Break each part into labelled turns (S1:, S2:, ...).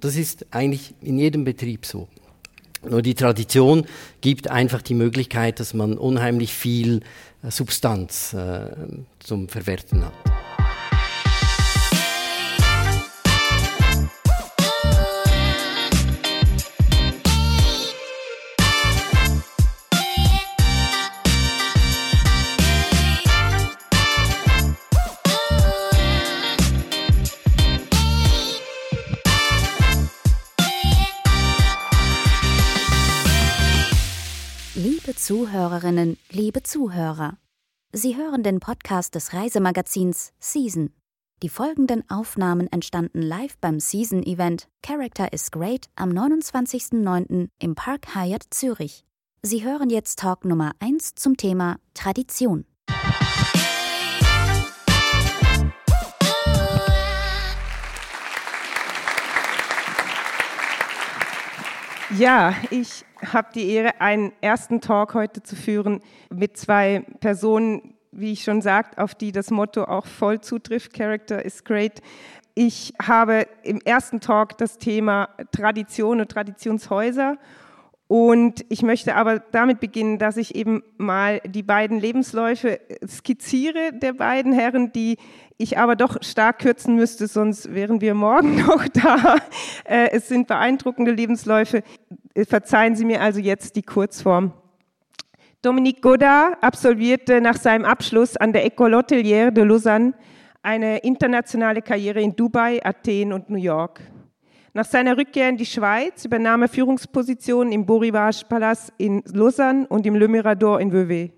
S1: Das ist eigentlich in jedem Betrieb so. Nur die Tradition gibt einfach die Möglichkeit, dass man unheimlich viel äh, Substanz äh, zum Verwerten hat.
S2: Zuhörerinnen, liebe Zuhörer. Sie hören den Podcast des Reisemagazins Season. Die folgenden Aufnahmen entstanden live beim Season-Event Character is Great am 29.09. im Park Hyatt Zürich. Sie hören jetzt Talk Nummer 1 zum Thema Tradition.
S3: Ja, ich habe die Ehre, einen ersten Talk heute zu führen mit zwei Personen, wie ich schon sagte, auf die das Motto auch voll zutrifft, Character is great. Ich habe im ersten Talk das Thema Tradition und Traditionshäuser und ich möchte aber damit beginnen, dass ich eben mal die beiden Lebensläufe skizziere der beiden Herren, die ich aber doch stark kürzen müsste, sonst wären wir morgen noch da. Äh, es sind beeindruckende Lebensläufe. Verzeihen Sie mir also jetzt die Kurzform. Dominique Godard absolvierte nach seinem Abschluss an der École Hôtelière de Lausanne eine internationale Karriere in Dubai, Athen und New York. Nach seiner Rückkehr in die Schweiz übernahm er Führungspositionen im Beau Rivage Palace in Lausanne und im Le Mirador in Vevey.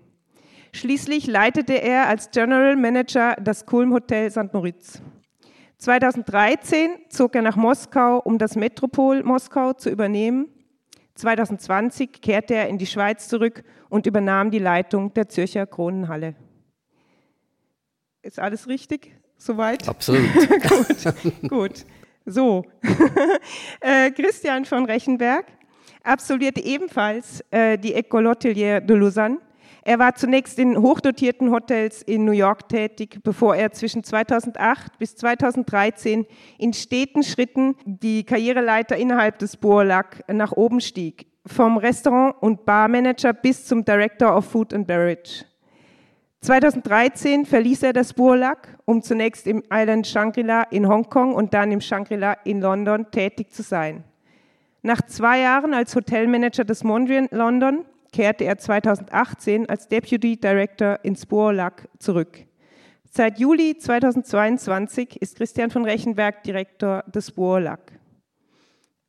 S3: Schließlich leitete er als General Manager das Kulm Hotel St. Moritz. 2013 zog er nach Moskau, um das Metropol Moskau zu übernehmen. 2020 kehrte er in die Schweiz zurück und übernahm die Leitung der Zürcher Kronenhalle. Ist alles richtig? Soweit?
S1: Absolut.
S3: gut, gut. So, äh, Christian von Rechenberg absolvierte ebenfalls äh, die École Hôtelière de Lausanne. Er war zunächst in hochdotierten Hotels in New York tätig, bevor er zwischen 2008 bis 2013 in steten Schritten die Karriereleiter innerhalb des Bourlac nach oben stieg, vom Restaurant- und Barmanager bis zum Director of Food and Beverage. 2013 verließ er das Burlak, um zunächst im Island Shangri-La in Hongkong und dann im Shangri-La in London tätig zu sein. Nach zwei Jahren als Hotelmanager des Mondrian London kehrte er 2018 als Deputy Director ins Burlak zurück. Seit Juli 2022 ist Christian von Rechenberg Direktor des Burlak.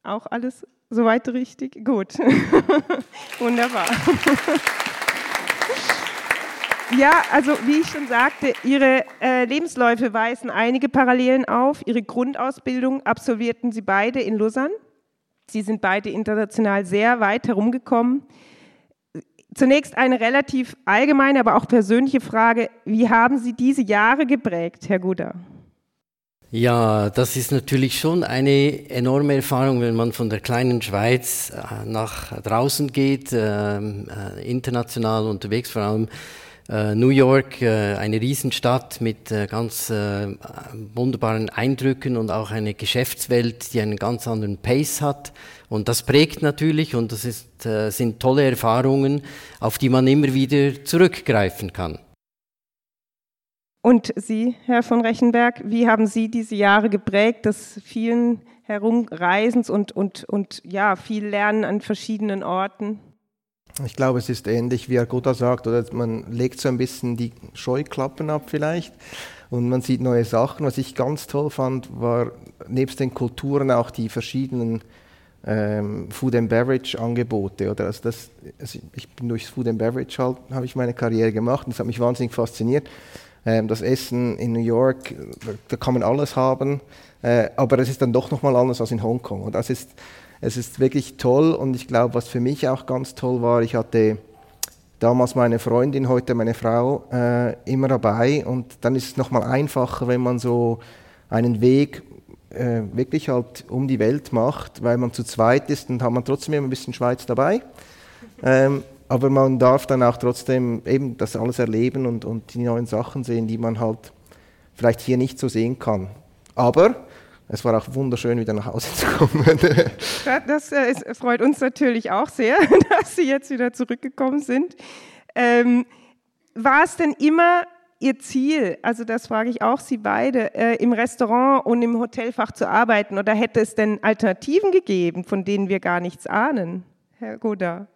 S3: Auch alles soweit richtig? Gut. Wunderbar. Ja, also wie ich schon sagte, Ihre äh, Lebensläufe weisen einige Parallelen auf. Ihre Grundausbildung absolvierten Sie beide in Lausanne. Sie sind beide international sehr weit herumgekommen. Zunächst eine relativ allgemeine, aber auch persönliche Frage. Wie haben Sie diese Jahre geprägt, Herr Guder?
S1: Ja, das ist natürlich schon eine enorme Erfahrung, wenn man von der kleinen Schweiz äh, nach draußen geht, ähm, äh, international unterwegs, vor allem New York, äh, eine Riesenstadt mit äh, ganz wunderbaren Eindrücken und auch eine Geschäftswelt, die einen ganz anderen Pace hat. Und das prägt natürlich und das ist, sind tolle Erfahrungen, auf die man immer wieder zurückgreifen kann.
S3: Und Sie, Herr von Rechenberg, wie haben Sie diese Jahre geprägt, des vielen Herumreisens und, und, und ja, viel Lernen an verschiedenen Orten?
S4: Ich glaube, es ist ähnlich, wie Goda sagt, oder man legt so ein bisschen die Scheuklappen ab vielleicht und man sieht neue Sachen. Was ich ganz toll fand, war nebst den Kulturen auch die verschiedenen ähm, Food and Beverage Angebote. Oder also das, also ich bin durchs Food and Beverage halt, habe ich meine Karriere gemacht und das hat mich wahnsinnig fasziniert. Ähm, das Essen in New York, da kann man alles haben, äh, aber es ist dann doch nochmal anders als in Hongkong. Und das ist es ist wirklich toll und ich glaube, was für mich auch ganz toll war, ich hatte damals meine Freundin, heute meine Frau äh, immer dabei und dann ist es nochmal einfacher, wenn man so einen Weg äh, wirklich halt um die Welt macht, weil man zu zweit ist und hat man trotzdem immer ein bisschen Schweiz dabei. Ähm, aber man darf dann auch trotzdem eben das alles erleben und, und die neuen Sachen sehen, die man halt vielleicht hier nicht so sehen kann. Aber es war auch wunderschön, wieder nach Hause zu kommen.
S3: das äh, ist, freut uns natürlich auch sehr, dass Sie jetzt wieder zurückgekommen sind. Ähm, war es denn immer Ihr Ziel, also das frage ich auch Sie beide, äh, im Restaurant und im Hotelfach zu arbeiten? Oder hätte es denn Alternativen gegeben, von denen wir gar nichts ahnen, Herr Goda?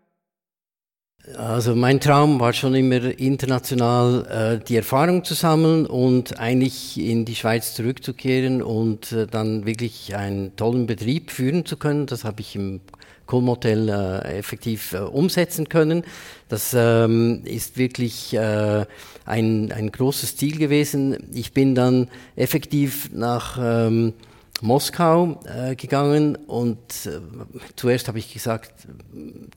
S1: Also mein Traum war schon immer international äh, die Erfahrung zu sammeln und eigentlich in die Schweiz zurückzukehren und äh, dann wirklich einen tollen Betrieb führen zu können. Das habe ich im Kulmhotel äh, effektiv äh, umsetzen können. Das ähm, ist wirklich äh, ein, ein großes Ziel gewesen. Ich bin dann effektiv nach ähm, Moskau äh, gegangen und äh, zuerst habe ich gesagt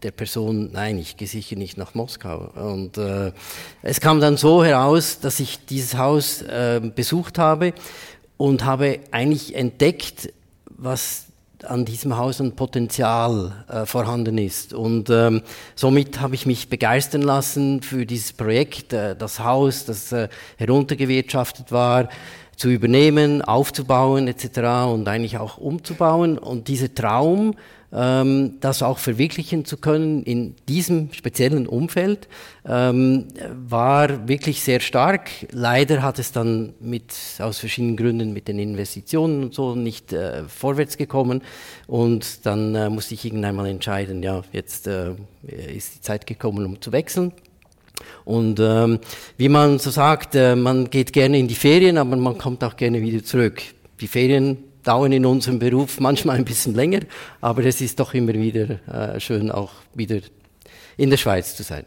S1: der Person, nein, ich gehe sicher nicht nach Moskau. Und äh, es kam dann so heraus, dass ich dieses Haus äh, besucht habe und habe eigentlich entdeckt, was an diesem Haus ein Potenzial äh, vorhanden ist. Und ähm, somit habe ich mich begeistern lassen für dieses Projekt, äh, das Haus, das äh, heruntergewirtschaftet war, zu übernehmen, aufzubauen etc. und eigentlich auch umzubauen. Und dieser Traum, ähm, das auch verwirklichen zu können in diesem speziellen Umfeld, ähm, war wirklich sehr stark. Leider hat es dann mit, aus verschiedenen Gründen mit den Investitionen und so nicht äh, vorwärts gekommen. Und dann äh, musste ich irgendwann mal entscheiden, ja, jetzt äh, ist die Zeit gekommen, um zu wechseln. Und ähm, wie man so sagt, äh, man geht gerne in die Ferien, aber man kommt auch gerne wieder zurück. Die Ferien dauern in unserem Beruf manchmal ein bisschen länger, aber es ist doch immer wieder äh, schön, auch wieder in der Schweiz zu sein.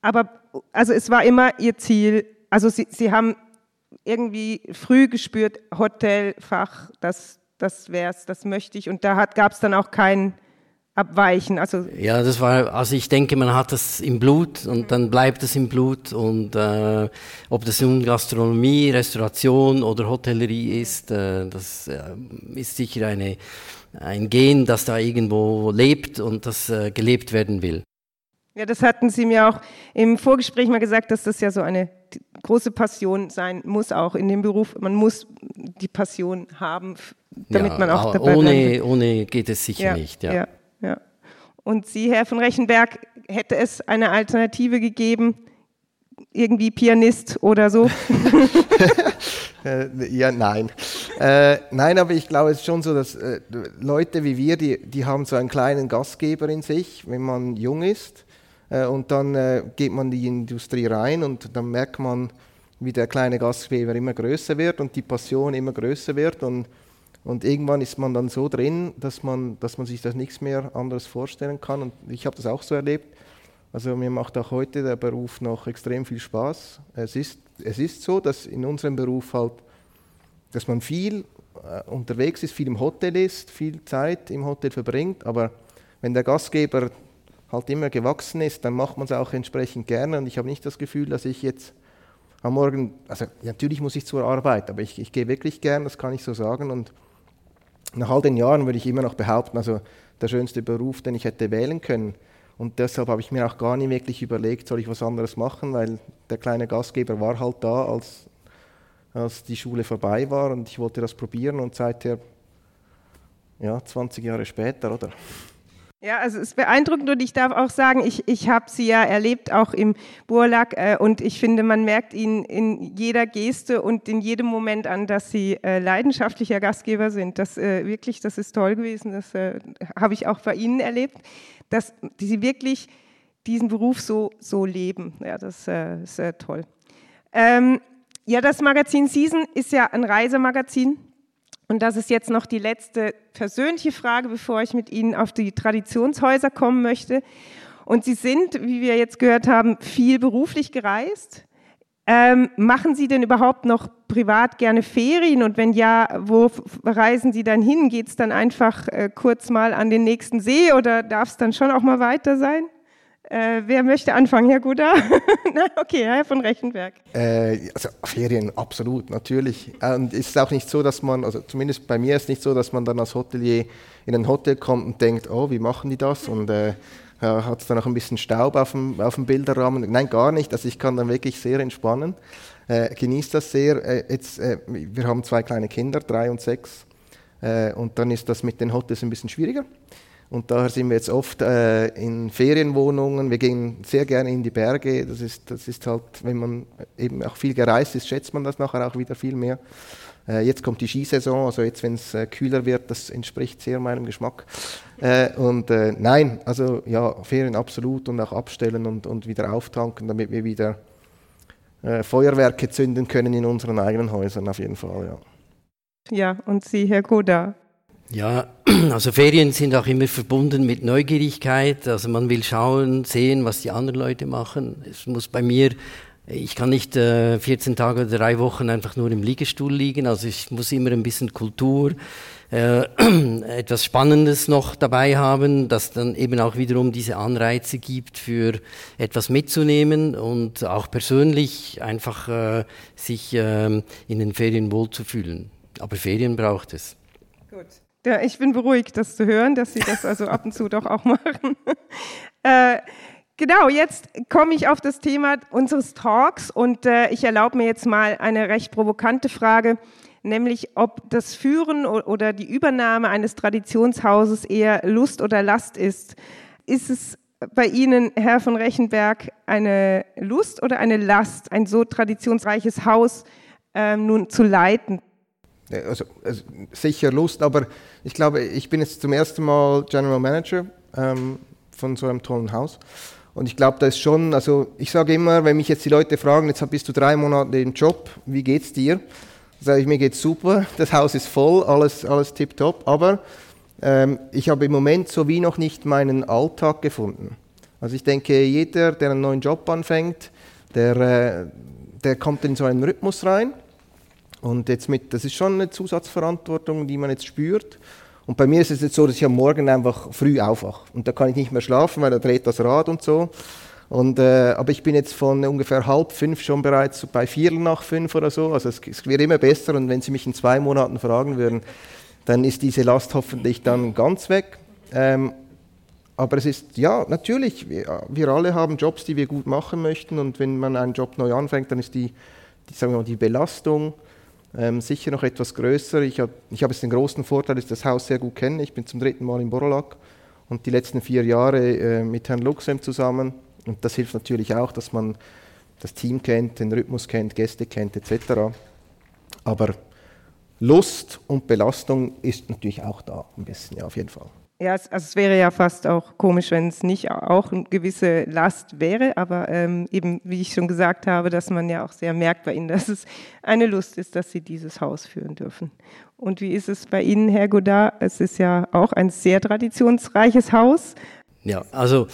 S3: Aber also es war immer Ihr Ziel, also Sie, Sie haben irgendwie früh gespürt, Hotelfach, das, das wäre es, das möchte ich. Und da gab es dann auch keinen abweichen. Also
S1: ja, das war, also ich denke, man hat das im Blut und dann bleibt es im Blut und äh, ob das nun Gastronomie, Restauration oder Hotellerie ist, äh, das äh, ist sicher eine, ein Gen, das da irgendwo lebt und das äh, gelebt werden will.
S3: Ja, das hatten Sie mir auch im Vorgespräch mal gesagt, dass das ja so eine große Passion sein muss, auch in dem Beruf. Man muss die Passion haben, damit
S1: ja,
S3: man auch dabei
S1: ohne, bleibt. Ohne geht es sicher
S3: ja,
S1: nicht. Ja.
S3: ja. Ja. Und Sie, Herr von Rechenberg, hätte es eine Alternative gegeben, irgendwie Pianist oder so?
S4: Äh, ja, nein. Äh, nein, aber ich glaube, es ist schon so, dass äh, Leute wie wir, die, die haben so einen kleinen Gastgeber in sich, wenn man jung ist. Äh, und dann äh, geht man in die Industrie rein und dann merkt man, wie der kleine Gastgeber immer größer wird und die Passion immer größer wird. Und und irgendwann ist man dann so drin, dass man, dass man sich das nichts mehr anderes vorstellen kann. Und ich habe das auch so erlebt. Also mir macht auch heute der Beruf noch extrem viel Spaß. Es ist, es ist so, dass in unserem Beruf halt, dass man viel äh, unterwegs ist, viel im Hotel ist, viel Zeit im Hotel verbringt. Aber wenn der Gastgeber halt immer gewachsen ist, dann macht man es auch entsprechend gerne. Und ich habe nicht das Gefühl, dass ich jetzt am Morgen, also natürlich muss ich zur Arbeit, aber ich, ich gehe wirklich gern, das kann ich so sagen. Und nach all den Jahren würde ich immer noch behaupten, also der schönste Beruf, den ich hätte wählen können. Und deshalb habe ich mir auch gar nicht wirklich überlegt, soll ich was anderes machen, weil der kleine Gastgeber war halt da, als, als die Schule vorbei war und ich wollte das probieren und seither, ja, 20 Jahre später, oder?
S3: Ja, also es ist beeindruckend und ich darf auch sagen, ich, ich habe sie ja erlebt, auch im Burlak äh, und ich finde, man merkt ihnen in jeder Geste und in jedem Moment an, dass sie äh, leidenschaftlicher Gastgeber sind. Das äh, wirklich, das ist toll gewesen, das äh, habe ich auch bei Ihnen erlebt, dass sie wirklich diesen Beruf so, so leben. Ja, das ist äh, toll. Ähm, ja, das Magazin Season ist ja ein Reisemagazin und das ist jetzt noch die letzte persönliche Frage, bevor ich mit Ihnen auf die Traditionshäuser kommen möchte. Und Sie sind, wie wir jetzt gehört haben, viel beruflich gereist. Ähm, machen Sie denn überhaupt noch privat gerne Ferien? Und wenn ja, wo reisen Sie dann hin? Geht es dann einfach äh, kurz mal an den nächsten See oder darf es dann schon auch mal weiter sein? Äh, wer möchte anfangen, Herr Guda? okay, Herr von Rechenberg.
S4: Äh, also Ferien, absolut, natürlich. Und es ist auch nicht so, dass man, also zumindest bei mir ist es nicht so, dass man dann als Hotelier in ein Hotel kommt und denkt, oh, wie machen die das? Und äh, hat es dann auch ein bisschen Staub auf dem, auf dem Bilderrahmen? Nein, gar nicht. Also ich kann dann wirklich sehr entspannen. Äh, genieße das sehr. Äh, jetzt, äh, wir haben zwei kleine Kinder, drei und sechs. Äh, und dann ist das mit den Hotels ein bisschen schwieriger. Und daher sind wir jetzt oft äh, in Ferienwohnungen. Wir gehen sehr gerne in die Berge. Das ist, das ist halt, wenn man eben auch viel gereist ist, schätzt man das nachher auch wieder viel mehr. Äh, jetzt kommt die Skisaison, also jetzt, wenn es äh, kühler wird, das entspricht sehr meinem Geschmack. Äh, und äh, nein, also ja, Ferien absolut und auch abstellen und, und wieder auftanken, damit wir wieder äh, Feuerwerke zünden können in unseren eigenen Häusern auf jeden Fall. Ja.
S3: Ja, und Sie, Herr Goda?
S1: Ja, also Ferien sind auch immer verbunden mit Neugierigkeit. Also man will schauen, sehen, was die anderen Leute machen. Es muss bei mir, ich kann nicht äh, 14 Tage oder drei Wochen einfach nur im Liegestuhl liegen. Also ich muss immer ein bisschen Kultur, äh, etwas Spannendes noch dabei haben, das dann eben auch wiederum diese Anreize gibt, für etwas mitzunehmen und auch persönlich einfach äh, sich äh, in den Ferien wohlzufühlen. Aber Ferien braucht es.
S3: Gut. Ja, ich bin beruhigt, das zu hören, dass Sie das also ab und zu doch auch machen. äh, genau, jetzt komme ich auf das Thema unseres Talks und äh, ich erlaube mir jetzt mal eine recht provokante Frage, nämlich ob das Führen oder die Übernahme eines Traditionshauses eher Lust oder Last ist. Ist es bei Ihnen, Herr von Rechenberg, eine Lust oder eine Last, ein so traditionsreiches Haus ähm, nun zu leiten?
S4: Also, also, sicher Lust, aber ich glaube, ich bin jetzt zum ersten Mal General Manager ähm, von so einem tollen Haus. Und ich glaube, da ist schon, also ich sage immer, wenn mich jetzt die Leute fragen, jetzt bist du drei Monate im Job, wie geht's dir? Sage ich, mir geht's super, das Haus ist voll, alles, alles tipptopp, aber ähm, ich habe im Moment so wie noch nicht meinen Alltag gefunden. Also ich denke, jeder, der einen neuen Job anfängt, der, äh, der kommt in so einen Rhythmus rein und jetzt mit, das ist schon eine Zusatzverantwortung, die man jetzt spürt. Und bei mir ist es jetzt so, dass ich am Morgen einfach früh aufwache. Und da kann ich nicht mehr schlafen, weil da dreht das Rad und so. Und, äh, aber ich bin jetzt von ungefähr halb fünf schon bereits bei vier nach fünf oder so. Also es, es wird immer besser. Und wenn Sie mich in zwei Monaten fragen würden, dann ist diese Last hoffentlich dann ganz weg. Ähm, aber es ist, ja, natürlich, wir, wir, alle haben Jobs, die wir gut machen möchten. Und wenn man einen Job neu anfängt, dann ist die, die, sagen wir mal, die Belastung ähm, sicher noch etwas größer. Ich habe ich hab jetzt den großen Vorteil, dass ich das Haus sehr gut kenne. Ich bin zum dritten Mal in Borolak und die letzten vier Jahre äh, mit Herrn Luxem zusammen. Und das hilft natürlich auch, dass man das Team kennt, den Rhythmus kennt, Gäste kennt etc. Aber Lust und Belastung ist natürlich auch da, ein bisschen, ja, auf jeden Fall.
S3: Ja, es, also es wäre ja fast auch komisch, wenn es nicht auch eine gewisse Last wäre, aber ähm, eben, wie ich schon gesagt habe, dass man ja auch sehr merkt bei Ihnen, dass es eine Lust ist, dass Sie dieses Haus führen dürfen. Und wie ist es bei Ihnen, Herr Godard? Es ist ja auch ein sehr traditionsreiches Haus.
S1: Ja, also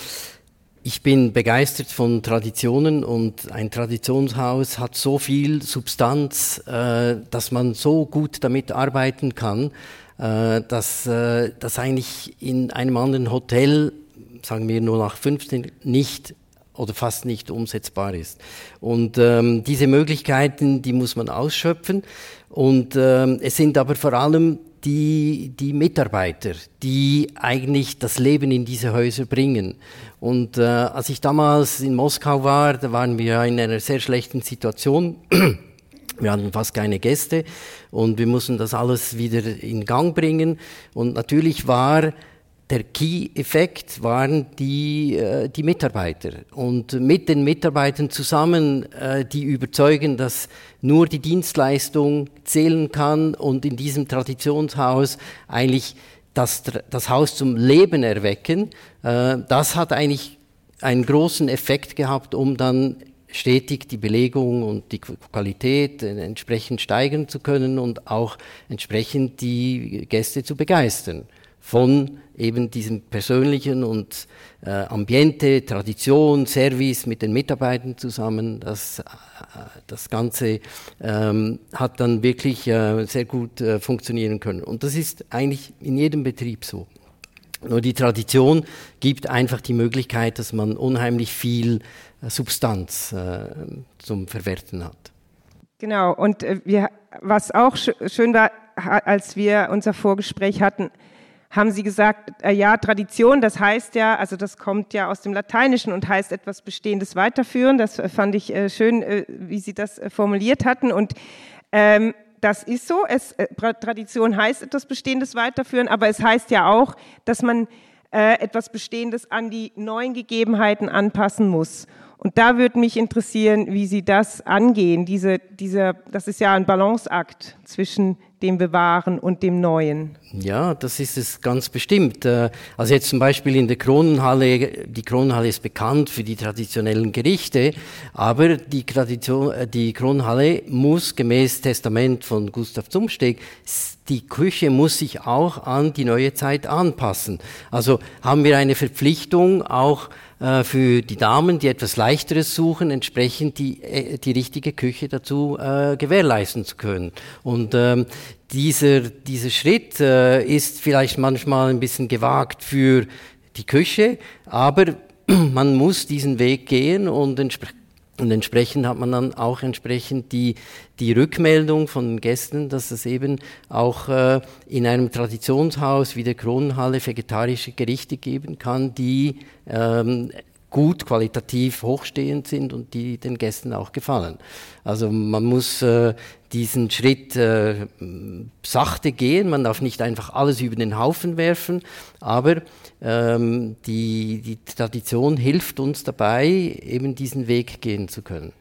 S1: ich bin begeistert von Traditionen und ein Traditionshaus hat so viel Substanz, äh, dass man so gut damit arbeiten kann äh, dass äh, das eigentlich in einem anderen Hotel, sagen wir nur nach 15, nicht oder fast nicht umsetzbar ist. Und ähm, diese Möglichkeiten, die muss man ausschöpfen. Und ähm, es sind aber vor allem die, die Mitarbeiter, die eigentlich das Leben in diese Häuser bringen. Und äh, als ich damals in Moskau war, da waren wir in einer sehr schlechten Situation. Wir hatten fast keine Gäste und wir mussten das alles wieder in Gang bringen. Und natürlich war der Key-Effekt waren die, äh, die Mitarbeiter. Und mit den Mitarbeitern zusammen, äh, die überzeugen, dass nur die Dienstleistung zählen kann und in diesem Traditionshaus eigentlich das, das Haus zum Leben erwecken, äh, das hat eigentlich einen großen Effekt gehabt, um dann stetig die Belegung und die Qualität entsprechend steigern zu können und auch entsprechend die Gäste zu begeistern von eben diesem persönlichen und äh, Ambiente, Tradition, Service mit den Mitarbeitern zusammen. Das, äh, das Ganze ähm, hat dann wirklich äh, sehr gut äh, funktionieren können. Und das ist eigentlich in jedem Betrieb so. Nur die Tradition gibt einfach die Möglichkeit, dass man unheimlich viel äh, Substanz äh, zum Verwerten hat.
S3: Genau, und äh, wir, was auch sch schön war, als wir unser Vorgespräch hatten, haben Sie gesagt, äh, ja, Tradition, das heißt ja, also das kommt ja aus dem Lateinischen und heißt etwas Bestehendes weiterführen. Das fand ich schön, wie Sie das formuliert hatten. Und ähm, das ist so. Es, Tradition heißt etwas Bestehendes weiterführen, aber es heißt ja auch, dass man äh, etwas Bestehendes an die neuen Gegebenheiten anpassen muss. Und da würde mich interessieren, wie Sie das angehen. Diese, diese, das ist ja ein Balanceakt zwischen dem Bewahren und dem Neuen.
S1: Ja, das ist es ganz bestimmt. Äh, also jetzt zum Beispiel in der Kronenhalle, die Kronenhalle ist bekannt für die traditionellen Gerichte, aber die, Tradition, äh, die Kronenhalle muss gemäß Testament von Gustav Zumsteg die Küche muss sich auch an die neue Zeit anpassen. Also haben wir eine Verpflichtung, auch für die Damen, die etwas Leichteres suchen, entsprechend die, äh, die richtige Küche dazu äh, gewährleisten zu können. Und ähm, dieser, dieser Schritt äh, ist vielleicht manchmal ein bisschen gewagt für die Küche, aber man muss diesen Weg gehen und entsprechend und entsprechend hat man dann auch entsprechend die, die Rückmeldung von Gästen, dass es eben auch äh, in einem Traditionshaus wie der Kronenhalle vegetarische Gerichte geben kann, die ähm, gut qualitativ hochstehend sind und die den Gästen auch gefallen. Also man muss äh, diesen Schritt äh, sachte gehen, man darf nicht einfach alles über den Haufen werfen, aber ähm, die, die Tradition hilft uns dabei, eben diesen Weg gehen zu können.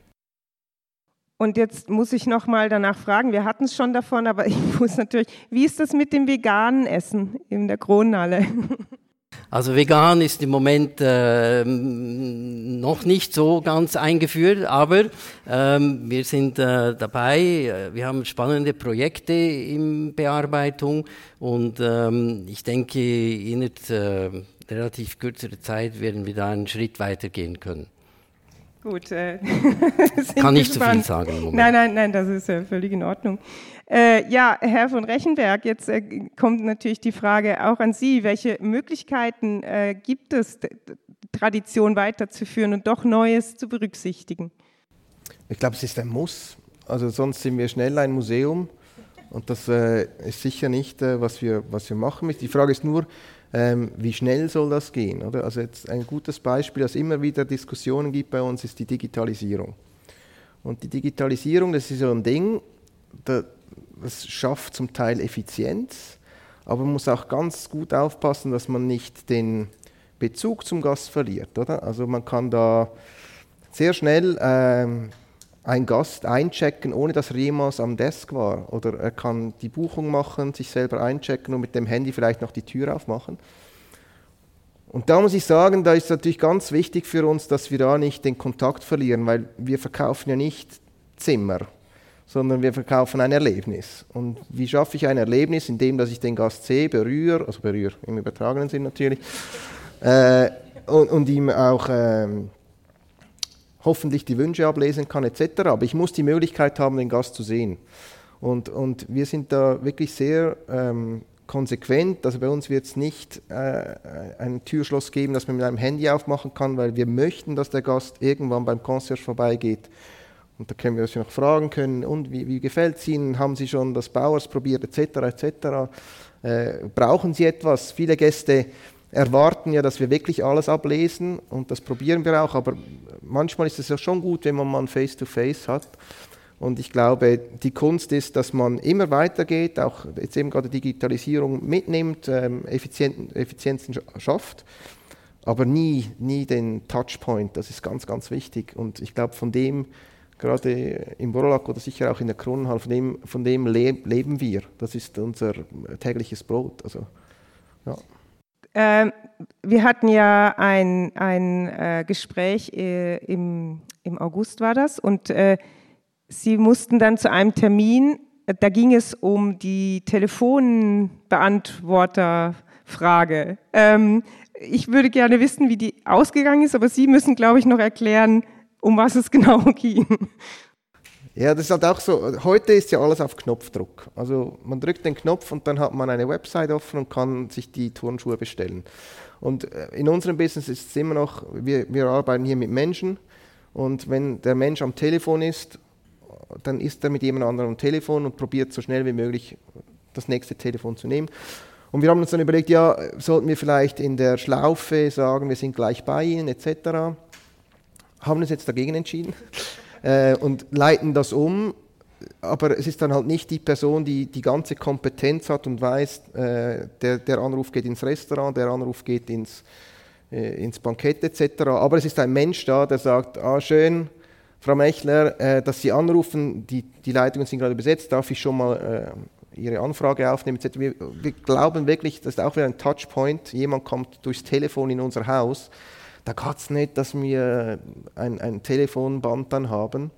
S3: Und jetzt muss ich noch mal danach fragen, wir hatten es schon davon, aber ich muss natürlich, wie ist das mit dem veganen Essen in der Kronhalle?
S1: Also vegan ist im Moment äh, noch nicht so ganz eingeführt, aber ähm, wir sind äh, dabei. Wir haben spannende Projekte in Bearbeitung und ähm, ich denke, innerhalb äh, relativ kürzerer Zeit werden wir da einen Schritt weitergehen können.
S3: Gut. Äh,
S1: Kann nicht zu viel sagen.
S3: Nein, nein, nein, das ist äh, völlig in Ordnung. Äh, ja, Herr von Rechenberg, jetzt äh, kommt natürlich die Frage auch an Sie. Welche Möglichkeiten äh, gibt es, Tradition weiterzuführen und doch Neues zu berücksichtigen?
S4: Ich glaube, es ist ein Muss. Also sonst sind wir schnell ein Museum und das äh, ist sicher nicht, äh, was, wir, was wir machen müssen. Die Frage ist nur, ähm, wie schnell soll das gehen? Oder? Also jetzt ein gutes Beispiel, das immer wieder Diskussionen gibt bei uns, ist die Digitalisierung. Und die Digitalisierung, das ist so ein Ding, da, das schafft zum Teil Effizienz, aber man muss auch ganz gut aufpassen, dass man nicht den Bezug zum Gast verliert. Oder? Also man kann da sehr schnell ähm, einen Gast einchecken, ohne dass er jemals am Desk war. Oder er kann die Buchung machen, sich selber einchecken und mit dem Handy vielleicht noch die Tür aufmachen. Und da muss ich sagen, da ist natürlich ganz wichtig für uns, dass wir da nicht den Kontakt verlieren, weil wir verkaufen ja nicht Zimmer sondern wir verkaufen ein Erlebnis. Und wie schaffe ich ein Erlebnis, indem dass ich den Gast sehe, berühre, also berühre im übertragenen Sinn natürlich, äh, und, und, ihm auch äh, hoffentlich die Wünsche ablesen kann etc. Aber ich muss die Möglichkeit haben, den Gast zu sehen. Und, und wir sind da wirklich sehr ähm, konsequent. Also bei uns wird es nicht äh, ein Türschloss geben, das man mit einem Handy aufmachen kann, weil wir möchten, dass der Gast irgendwann beim Concierge vorbeigeht und da können wir uns noch fragen können, und wie, wie gefällt es Ihnen? Haben Sie schon das Bauers probiert, etc., etc.? Äh, brauchen Sie etwas? Viele Gäste erwarten ja, dass wir wirklich alles ablesen und das probieren wir auch, aber manchmal ist es ja schon gut, wenn man mal Face-to-Face -face hat. Und ich glaube, die Kunst ist, dass man immer weitergeht, auch jetzt eben gerade Digitalisierung mitnimmt, ähm, Effizienzen schafft, aber nie, nie den Touchpoint. Das ist ganz, ganz wichtig. Und ich glaube, von dem gerade im Borolak oder sicher auch in der Kronenhalle, von dem, von dem le leben wir. Das ist unser tägliches Brot. Also, ja.
S3: Ähm, wir hatten ja ein, ein äh, Gespräch äh, im, im August war das und äh, Sie mussten dann zu einem Termin, da ging es um die Telefonbeantworterfrage. Ähm, ich würde gerne wissen, wie die ausgegangen ist, aber Sie müssen, glaube ich, noch erklären, um was es genau ging.
S4: Ja, das ist halt auch so. Heute ist ja alles auf Knopfdruck. Also man drückt den Knopf und dann hat man eine Website offen und kann sich die Turnschuhe bestellen. Und äh, in unserem Business ist es immer noch, wir, wir arbeiten hier mit Menschen und wenn der Mensch am Telefon ist, dann ist er mit jemand anderem am Telefon und probiert so schnell wie möglich das nächste Telefon zu nehmen. Und wir haben uns dann überlegt, ja, sollten wir vielleicht in der Schlaufe sagen, wir sind gleich bei Ihnen etc haben uns jetzt dagegen entschieden äh, und leiten das um. aber es ist dann halt nicht die Person, die die ganze Kompetenz hat und weiß, äh, der, der Anruf geht ins Restaurant, der Anruf geht ins, äh, ins Bankett etc. Aber es ist ein Mensch da, der sagt, ah schön, Frau Mechler, äh, dass Sie anrufen, die, die Leitungen sind gerade besetzt, darf ich schon mal äh, Ihre Anfrage aufnehmen etc. Wir, wir glauben wirklich, das ist auch wieder ein Touchpoint, jemand kommt durchs Telefon in unser Haus, da geht es nicht, dass wir ein, ein Telefonband dann haben.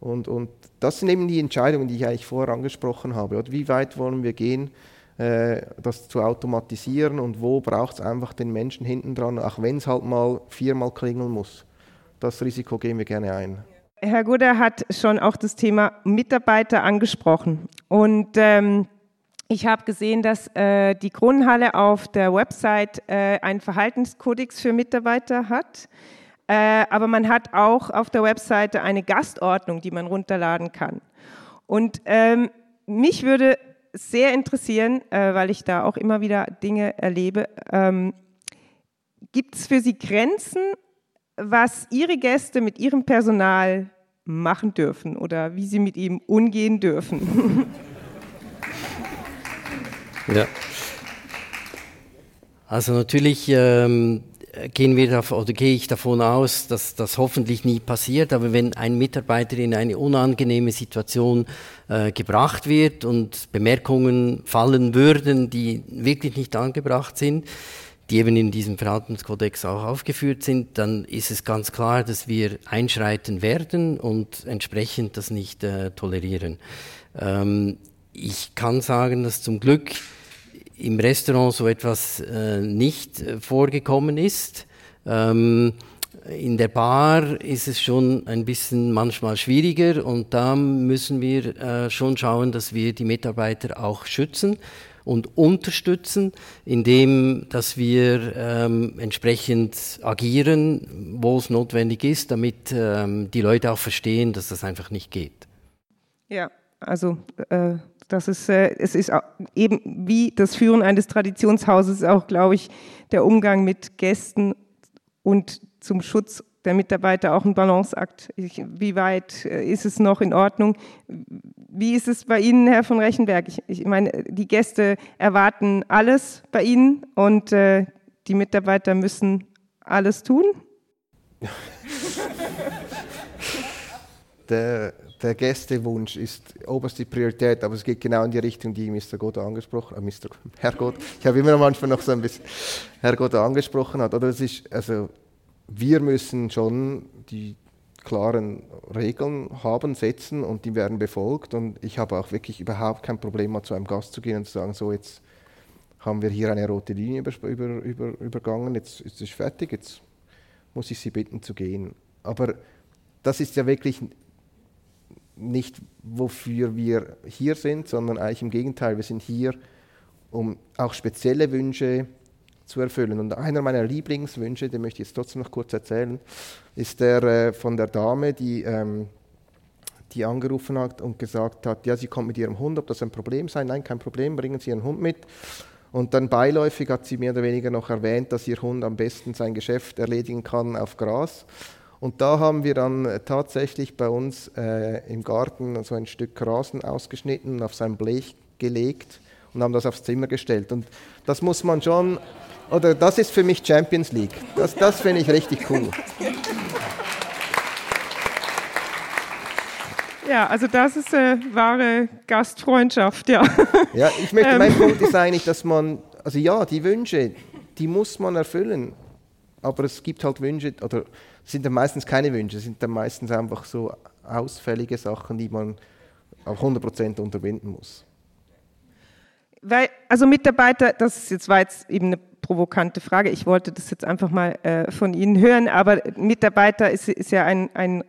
S4: Und, und das sind eben die Entscheidungen, die ich eigentlich vorher angesprochen habe. Oder wie weit wollen wir gehen, äh, das zu automatisieren und wo braucht es einfach den Menschen hinten dran, auch wenn es halt mal viermal klingeln muss. Das Risiko gehen wir gerne ein.
S3: Herr Guder hat schon auch das Thema Mitarbeiter angesprochen. Und ähm, ich habe gesehen, dass äh, die Kronenhalle auf der Website äh, einen Verhaltenskodex für Mitarbeiter hat. Äh, aber man hat auch auf der Webseite eine Gastordnung, die man runterladen kann. Und ähm, mich würde sehr interessieren, äh, weil ich da auch immer wieder Dinge erlebe. Ähm, Gibt es für Sie Grenzen, was Ihre Gäste mit ihrem Personal machen dürfen oder wie sie mit ihm umgehen dürfen?
S1: ja. Also natürlich ähm, gehen wir davon, oder gehe ich davon aus, dass das hoffentlich nie passiert. Aber wenn ein Mitarbeiter in eine unangenehme Situation äh, gebracht wird und Bemerkungen fallen würden, die wirklich nicht angebracht sind, die eben in diesem Verhaltenskodex auch aufgeführt sind, dann ist es ganz klar, dass wir einschreiten werden und entsprechend das nicht äh, tolerieren. Ähm, ich kann sagen, dass zum Glück im Restaurant so etwas äh, nicht äh, vorgekommen ist. Ähm, in der Bar ist es schon ein bisschen manchmal schwieriger und da müssen wir äh, schon schauen, dass wir die Mitarbeiter auch schützen und unterstützen, indem dass wir ähm, entsprechend agieren, wo es notwendig ist, damit ähm, die Leute auch verstehen, dass das einfach nicht geht.
S3: Ja, also äh, das ist, äh, es ist eben wie das Führen eines Traditionshauses auch, glaube ich, der Umgang mit Gästen und zum Schutz der Mitarbeiter auch ein Balanceakt. Ich, wie weit äh, ist es noch in Ordnung? Wie ist es bei Ihnen, Herr von Rechenberg? Ich, ich meine, die Gäste erwarten alles bei Ihnen und äh, die Mitarbeiter müssen alles tun?
S4: Der, der Gästewunsch ist oberste Priorität, aber es geht genau in die Richtung, die Mr. Godot angesprochen hat. Mr. Herr Gott, ich habe immer manchmal noch so ein bisschen Herr Godot angesprochen hat. Oder es ist, also wir müssen schon die klaren Regeln haben, setzen und die werden befolgt. Und ich habe auch wirklich überhaupt kein Problem, mal zu einem Gast zu gehen und zu sagen, so jetzt haben wir hier eine rote Linie über, über, über, übergangen, jetzt ist es fertig, jetzt muss ich Sie bitten zu gehen. Aber das ist ja wirklich nicht, wofür wir hier sind, sondern eigentlich im Gegenteil, wir sind hier, um auch spezielle Wünsche zu erfüllen. Und einer meiner Lieblingswünsche, den möchte ich jetzt trotzdem noch kurz erzählen, ist der äh, von der Dame, die, ähm, die angerufen hat und gesagt hat, ja, sie kommt mit ihrem Hund, ob das ein Problem sei. Nein, kein Problem, bringen Sie Ihren Hund mit. Und dann beiläufig hat sie mehr oder weniger noch erwähnt, dass ihr Hund am besten sein Geschäft erledigen kann auf Gras. Und da haben wir dann äh, tatsächlich bei uns äh, im Garten so ein Stück Rasen ausgeschnitten und auf sein Blech gelegt und haben das aufs Zimmer gestellt. Und das muss man schon, oder das ist für mich Champions League. Das, das finde ich richtig cool.
S3: Ja, also das ist äh, wahre Gastfreundschaft, ja.
S4: Ja, ich möchte, mein ähm. Punkt ist eigentlich, dass man, also ja, die Wünsche, die muss man erfüllen. Aber es gibt halt Wünsche, oder es sind dann meistens keine Wünsche, es sind dann meistens einfach so ausfällige Sachen, die man auf 100% unterbinden muss.
S3: Weil, also Mitarbeiter, das ist jetzt, war jetzt eben eine provokante Frage, ich wollte das jetzt einfach mal äh, von Ihnen hören, aber Mitarbeiter ist, ist ja ein, ein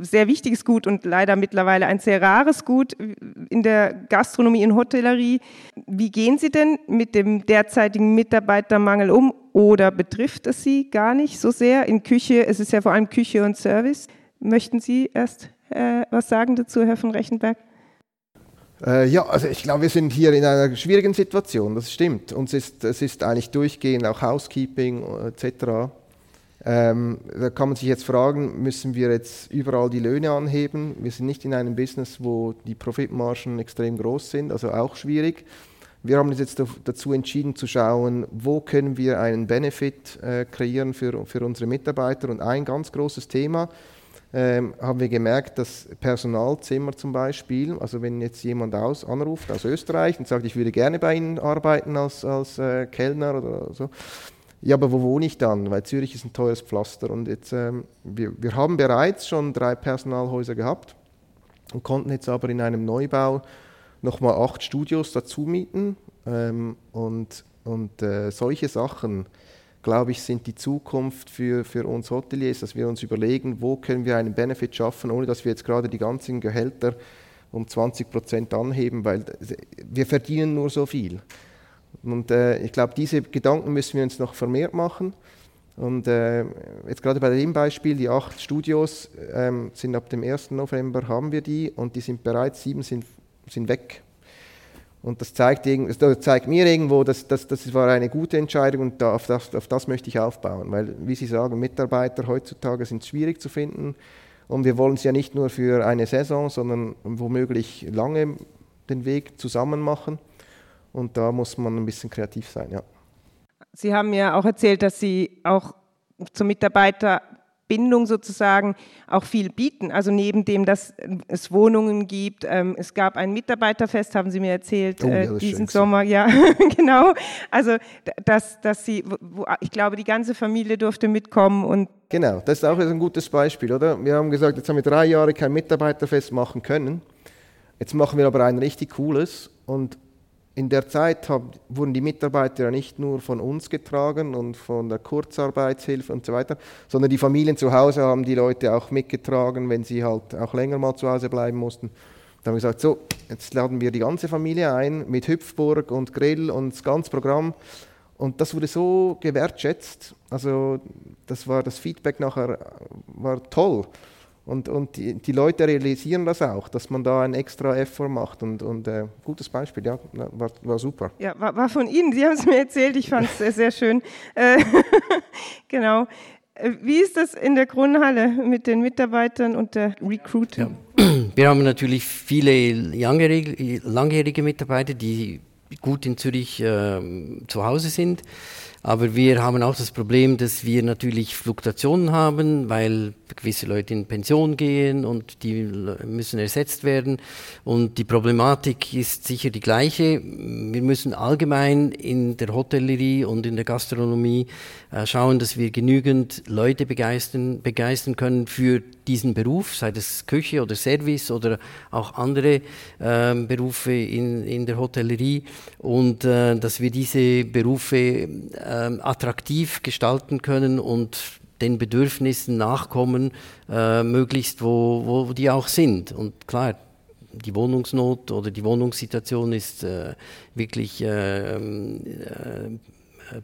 S3: sehr wichtiges Gut und leider mittlerweile ein sehr rares Gut in der Gastronomie und Hotellerie. Wie gehen Sie denn mit dem derzeitigen Mitarbeitermangel um oder betrifft es Sie gar nicht so sehr? In Küche, es ist ja vor allem Küche und Service. Möchten Sie erst äh, was sagen dazu, Herr von Rechenberg?
S4: Äh, ja, also ich glaube, wir sind hier in einer schwierigen Situation, das stimmt. Uns ist, es ist eigentlich durchgehend auch Housekeeping etc. Ähm, da kann man sich jetzt fragen, müssen wir jetzt überall die Löhne anheben? Wir sind nicht in einem Business, wo die Profitmargen extrem groß sind, also auch schwierig. Wir haben uns jetzt dazu entschieden zu schauen, wo können wir einen Benefit äh, kreieren für, für unsere Mitarbeiter. Und ein ganz großes Thema ähm, haben wir gemerkt, dass Personalzimmer zum Beispiel, also wenn jetzt jemand aus, anruft aus Österreich und sagt, ich würde gerne bei Ihnen arbeiten als, als äh, Kellner oder so, ja, aber wo wohne ich dann? Weil Zürich ist ein teures Pflaster. Und jetzt, ähm, wir, wir haben bereits schon drei Personalhäuser gehabt und konnten jetzt aber in einem Neubau nochmal acht Studios dazu mieten. Ähm, und und äh, solche Sachen, glaube ich, sind die Zukunft für, für uns Hoteliers, dass wir uns überlegen, wo können wir einen Benefit schaffen, ohne dass wir jetzt gerade die ganzen Gehälter um 20 Prozent anheben, weil wir verdienen nur so viel. Und äh, ich glaube, diese Gedanken müssen wir uns noch vermehrt machen. Und äh, jetzt gerade bei dem Beispiel, die acht Studios ähm, sind ab dem 1. November haben wir die und die sind bereits, sieben sind, sind weg. Und das zeigt, das zeigt mir irgendwo, dass, dass, das war eine gute Entscheidung und da, auf, das, auf das möchte ich aufbauen. Weil, wie Sie sagen, Mitarbeiter heutzutage sind schwierig zu finden und wir wollen es ja nicht nur für eine Saison, sondern womöglich lange den Weg zusammen machen. Und da muss man ein bisschen kreativ sein, ja.
S3: Sie haben ja auch erzählt, dass Sie auch zur Mitarbeiterbindung sozusagen auch viel bieten. Also neben dem, dass es Wohnungen gibt, ähm, es gab ein Mitarbeiterfest, haben Sie mir erzählt, oh, ja, äh, diesen Sommer. Ja, genau. Also dass, dass Sie, ich glaube, die ganze Familie durfte mitkommen und
S4: Genau, das ist auch ein gutes Beispiel, oder? Wir haben gesagt, jetzt haben wir drei Jahre kein Mitarbeiterfest machen können. Jetzt machen wir aber ein richtig cooles und in der Zeit haben, wurden die Mitarbeiter ja nicht nur von uns getragen und von der Kurzarbeitshilfe und so weiter, sondern die Familien zu Hause haben die Leute auch mitgetragen, wenn sie halt auch länger mal zu Hause bleiben mussten. Da haben wir gesagt, so, jetzt laden wir die ganze Familie ein mit Hüpfburg und Grill und das ganze Programm. Und das wurde so gewertschätzt. Also das war das Feedback nachher war toll. Und, und die, die, Leute realisieren das auch, dass man da einen extra Effort macht. Und, und äh, gutes Beispiel, ja, war, war super.
S3: Ja, war, war, von Ihnen, Sie haben es mir erzählt, ich fand es sehr, sehr schön. Äh, genau. Äh, wie ist das in der Grundhalle mit den Mitarbeitern und der Recruiting?
S1: Ja. Wir haben natürlich viele langjährige, langjährige Mitarbeiter, die gut in Zürich äh, zu Hause sind. Aber wir haben auch das Problem, dass wir natürlich Fluktuationen haben, weil gewisse Leute in Pension gehen und die müssen ersetzt werden. Und die Problematik ist sicher die gleiche. Wir müssen allgemein in der Hotellerie und in der Gastronomie äh, schauen, dass wir genügend Leute begeistern, begeistern können für diesen Beruf, sei es Küche oder Service oder auch andere äh, Berufe in, in der Hotellerie und äh, dass wir diese Berufe äh, attraktiv gestalten können und den Bedürfnissen nachkommen, äh, möglichst wo, wo die auch sind. Und klar, die Wohnungsnot oder die Wohnungssituation ist äh, wirklich ähm, äh, äh,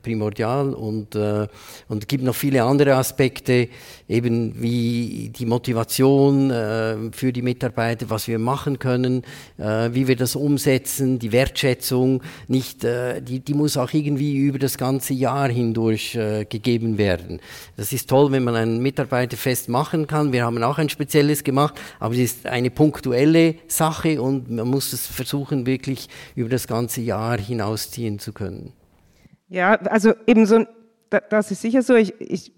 S1: primordial und, äh, und gibt noch viele andere Aspekte, eben wie die Motivation äh, für die Mitarbeiter, was wir machen können, äh, wie wir das umsetzen, die Wertschätzung, nicht, äh, die, die muss auch irgendwie über das ganze Jahr hindurch äh, gegeben werden. Das ist toll, wenn man ein Mitarbeiterfest machen kann. Wir haben auch ein spezielles gemacht, aber es ist eine punktuelle Sache und man muss es versuchen, wirklich über das ganze Jahr hinausziehen zu können.
S3: Ja, also eben so, das ist sicher so. Ich, ich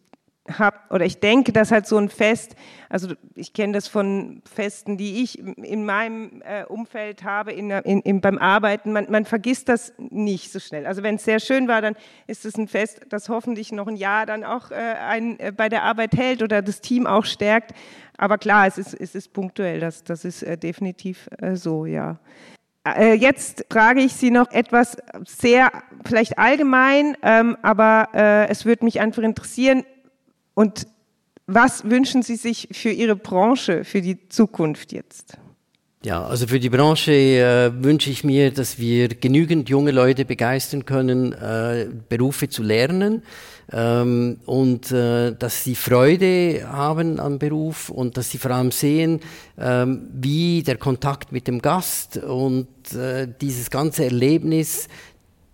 S3: habe oder ich denke, dass halt so ein Fest, also ich kenne das von Festen, die ich in meinem äh, Umfeld habe, in, in, in, beim Arbeiten, man, man vergisst das nicht so schnell. Also wenn es sehr schön war, dann ist es ein Fest, das hoffentlich noch ein Jahr dann auch äh, ein, äh, bei der Arbeit hält oder das Team auch stärkt. Aber klar, es ist, es ist punktuell, das, das ist äh, definitiv äh, so, ja. Äh, jetzt frage ich Sie noch etwas sehr vielleicht allgemein, ähm, aber äh, es würde mich einfach interessieren. Und was wünschen Sie sich für Ihre Branche, für die Zukunft jetzt?
S1: Ja, also für die Branche äh, wünsche ich mir, dass wir genügend junge Leute begeistern können, äh, Berufe zu lernen ähm, und äh, dass sie Freude haben am Beruf und dass sie vor allem sehen, ähm, wie der Kontakt mit dem Gast und äh, dieses ganze Erlebnis,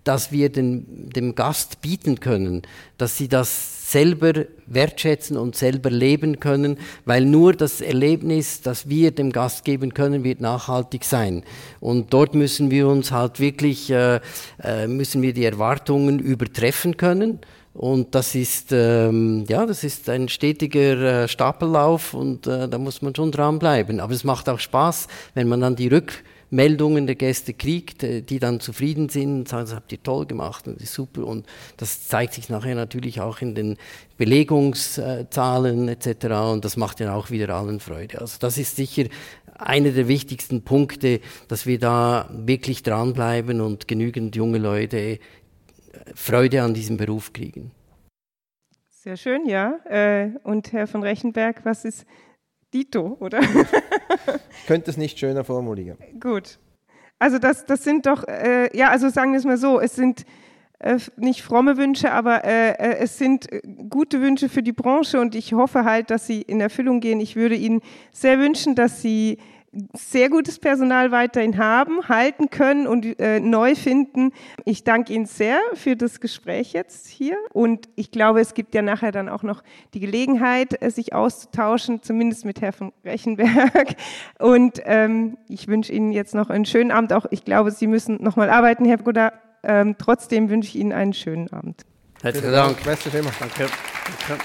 S1: das wir den, dem Gast bieten können, dass sie das selber wertschätzen und selber leben können, weil nur das Erlebnis, das wir dem Gast geben können, wird nachhaltig sein. Und dort müssen wir uns halt wirklich, äh, äh müssen wir die Erwartungen übertreffen können. Und das ist, ähm, ja, das ist ein stetiger äh, Stapellauf und äh, da muss man schon dranbleiben. Aber es macht auch Spaß, wenn man dann die Rückmeldungen der Gäste kriegt, äh, die dann zufrieden sind und sagen, das habt ihr toll gemacht und das ist super. Und das zeigt sich nachher natürlich auch in den Belegungszahlen etc. Und das macht ja auch wieder allen Freude. Also das ist sicher einer der wichtigsten Punkte, dass wir da wirklich dranbleiben und genügend junge Leute Freude an diesem Beruf kriegen.
S3: Sehr schön, ja. Äh, und Herr von Rechenberg, was ist Dito, oder?
S4: ich könnte es nicht schöner formulieren.
S3: Gut. Also das, das sind doch, äh, ja, also sagen wir es mal so, es sind äh, nicht fromme Wünsche, aber äh, äh es sind gute Wünsche für die Branche und ich hoffe halt, dass sie in Erfüllung gehen. Ich würde Ihnen sehr wünschen, dass Sie sehr gutes Personal weiterhin haben, halten können und äh, neu finden. Ich danke Ihnen sehr für das Gespräch jetzt hier und ich glaube, es gibt ja nachher dann auch noch die Gelegenheit, äh, sich auszutauschen, zumindest mit Herrn von Rechenberg. Und ähm, ich wünsche Ihnen jetzt noch einen schönen Abend. Auch ich glaube, Sie müssen noch mal arbeiten, Herr Bruder. Ähm, trotzdem wünsche ich Ihnen einen schönen Abend.
S1: Herzlichen Dank.
S4: Danke. Danke. Danke.